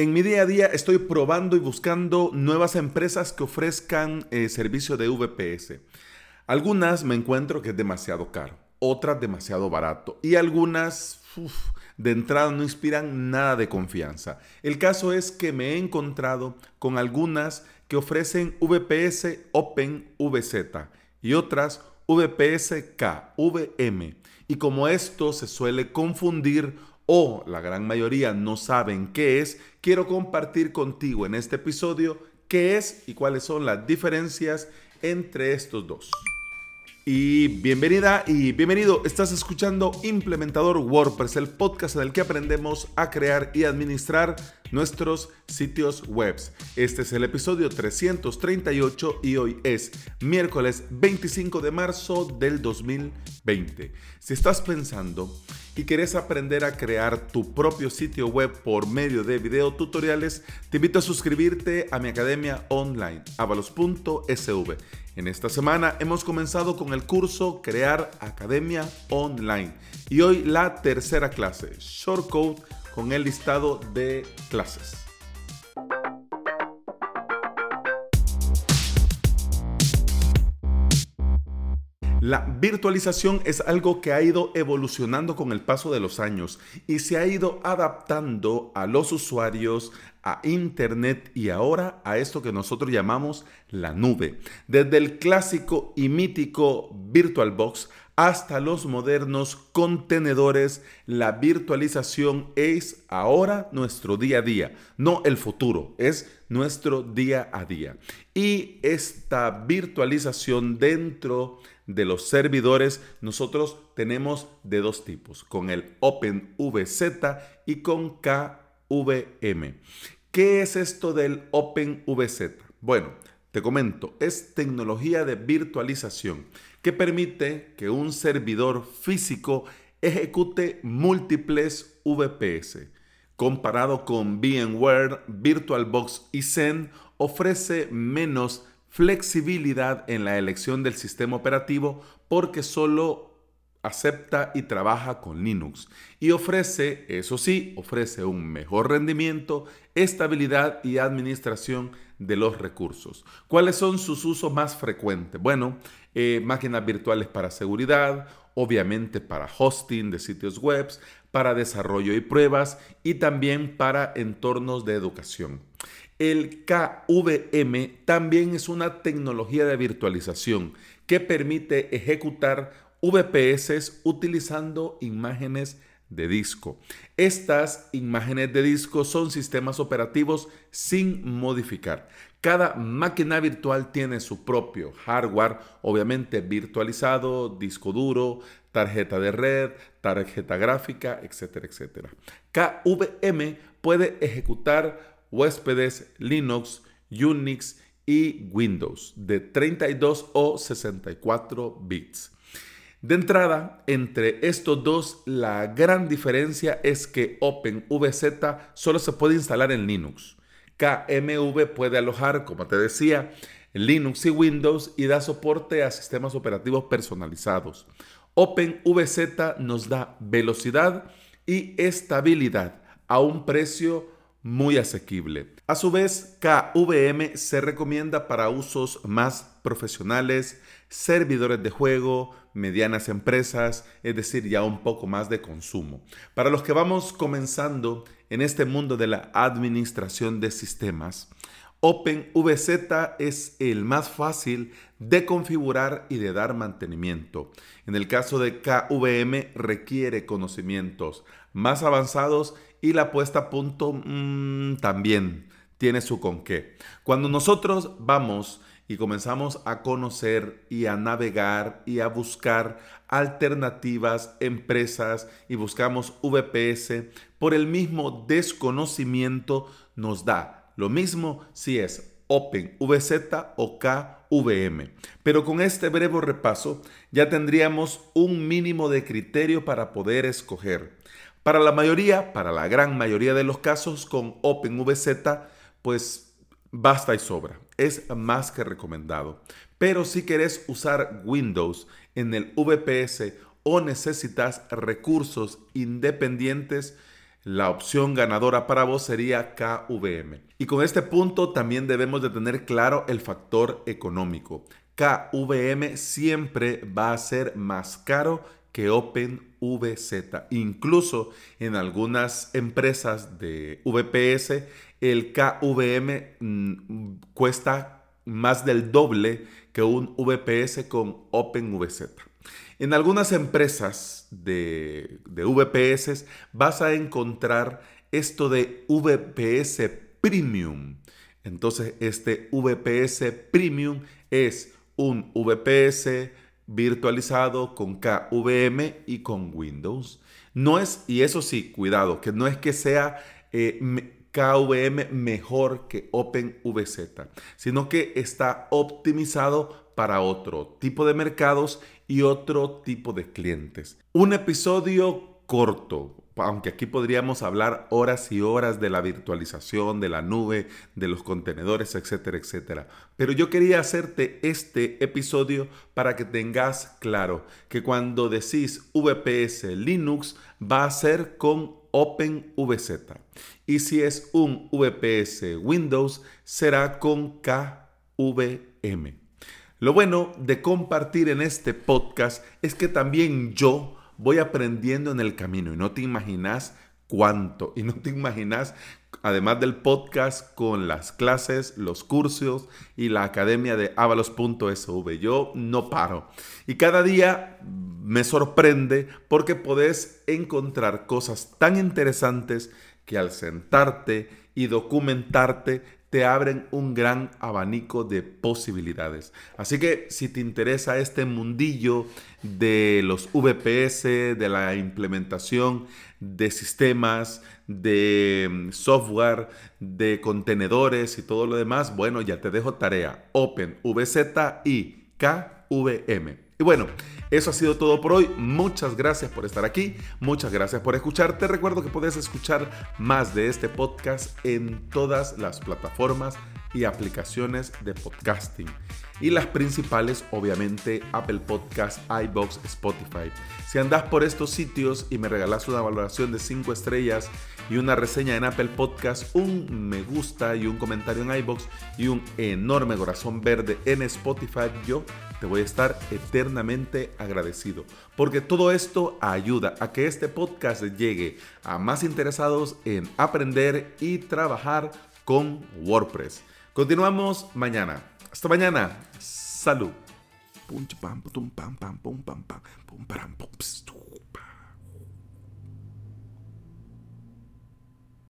En mi día a día estoy probando y buscando nuevas empresas que ofrezcan eh, servicio de VPS. Algunas me encuentro que es demasiado caro, otras demasiado barato y algunas de entrada no inspiran nada de confianza. El caso es que me he encontrado con algunas que ofrecen VPS Open VZ y otras VPS KVM. Y como esto se suele confundir o la gran mayoría no saben qué es, quiero compartir contigo en este episodio qué es y cuáles son las diferencias entre estos dos. Y bienvenida y bienvenido. Estás escuchando Implementador WordPress, el podcast en el que aprendemos a crear y administrar nuestros sitios web. Este es el episodio 338 y hoy es miércoles 25 de marzo del 2020. Si estás pensando y quieres aprender a crear tu propio sitio web por medio de video tutoriales, te invito a suscribirte a mi academia online, avalos.sv. En esta semana hemos comenzado con el curso Crear Academia Online y hoy la tercera clase, Shortcode con el listado de clases. La virtualización es algo que ha ido evolucionando con el paso de los años y se ha ido adaptando a los usuarios, a Internet y ahora a esto que nosotros llamamos la nube. Desde el clásico y mítico VirtualBox hasta los modernos contenedores, la virtualización es ahora nuestro día a día, no el futuro, es nuestro día a día. Y esta virtualización dentro de los servidores nosotros tenemos de dos tipos, con el OpenVZ y con KVM. ¿Qué es esto del OpenVZ? Bueno, te comento, es tecnología de virtualización que permite que un servidor físico ejecute múltiples VPS. Comparado con VMware, VirtualBox y Zen, ofrece menos flexibilidad en la elección del sistema operativo porque solo acepta y trabaja con Linux y ofrece, eso sí, ofrece un mejor rendimiento, estabilidad y administración de los recursos. ¿Cuáles son sus usos más frecuentes? Bueno, eh, máquinas virtuales para seguridad, obviamente para hosting de sitios web, para desarrollo y pruebas y también para entornos de educación. El KVM también es una tecnología de virtualización que permite ejecutar VPS utilizando imágenes de disco. Estas imágenes de disco son sistemas operativos sin modificar. Cada máquina virtual tiene su propio hardware, obviamente virtualizado, disco duro, tarjeta de red, tarjeta gráfica, etcétera, etcétera. KVM puede ejecutar huéspedes Linux, Unix y Windows de 32 o 64 bits. De entrada, entre estos dos, la gran diferencia es que OpenVZ solo se puede instalar en Linux. KMV puede alojar, como te decía, Linux y Windows y da soporte a sistemas operativos personalizados. OpenVZ nos da velocidad y estabilidad a un precio muy asequible. A su vez, KVM se recomienda para usos más profesionales, servidores de juego, medianas empresas, es decir, ya un poco más de consumo. Para los que vamos comenzando en este mundo de la administración de sistemas, OpenVZ es el más fácil de configurar y de dar mantenimiento. En el caso de KVM requiere conocimientos más avanzados y la puesta a punto mm, también tiene su con qué. Cuando nosotros vamos y comenzamos a conocer y a navegar y a buscar alternativas, empresas y buscamos VPS, por el mismo desconocimiento nos da lo mismo si es OpenVZ o KVM. Pero con este breve repaso ya tendríamos un mínimo de criterio para poder escoger. Para la mayoría, para la gran mayoría de los casos con OpenVZ, pues basta y sobra. Es más que recomendado. Pero si querés usar Windows en el VPS o necesitas recursos independientes, La opción ganadora para vos sería KVM. Y con este punto también debemos de tener claro el factor económico. KVM siempre va a ser más caro que OpenVZ. Incluso en algunas empresas de VPS, el KVM mm, cuesta más del doble que un VPS con OpenVZ. En algunas empresas de, de VPS vas a encontrar esto de VPS Premium. Entonces, este VPS Premium es un VPS virtualizado con KVM y con Windows. No es, y eso sí, cuidado, que no es que sea eh, KVM mejor que OpenVZ, sino que está optimizado para otro tipo de mercados y otro tipo de clientes. Un episodio corto, aunque aquí podríamos hablar horas y horas de la virtualización, de la nube, de los contenedores, etcétera, etcétera. Pero yo quería hacerte este episodio para que tengas claro que cuando decís VPS Linux va a ser con OpenVZ. Y si es un VPS Windows, será con KVM. Lo bueno de compartir en este podcast es que también yo voy aprendiendo en el camino y no te imaginas cuánto. Y no te imaginas, además del podcast, con las clases, los cursos y la academia de avalos.sv. Yo no paro. Y cada día me sorprende porque podés encontrar cosas tan interesantes que al sentarte y documentarte te abren un gran abanico de posibilidades. Así que si te interesa este mundillo de los VPS, de la implementación de sistemas, de mm, software, de contenedores y todo lo demás, bueno, ya te dejo tarea. OpenVZ y KVM. Y bueno, eso ha sido todo por hoy. Muchas gracias por estar aquí. Muchas gracias por escuchar. Te recuerdo que puedes escuchar más de este podcast en todas las plataformas y aplicaciones de podcasting. Y las principales, obviamente, Apple Podcast, iBox, Spotify. Si andas por estos sitios y me regalas una valoración de 5 estrellas y una reseña en Apple Podcast, un me gusta y un comentario en iBox y un enorme corazón verde en Spotify, yo te voy a estar eternamente agradecido, porque todo esto ayuda a que este podcast llegue a más interesados en aprender y trabajar con WordPress. Continuamos mañana. Hasta mañana. Salud.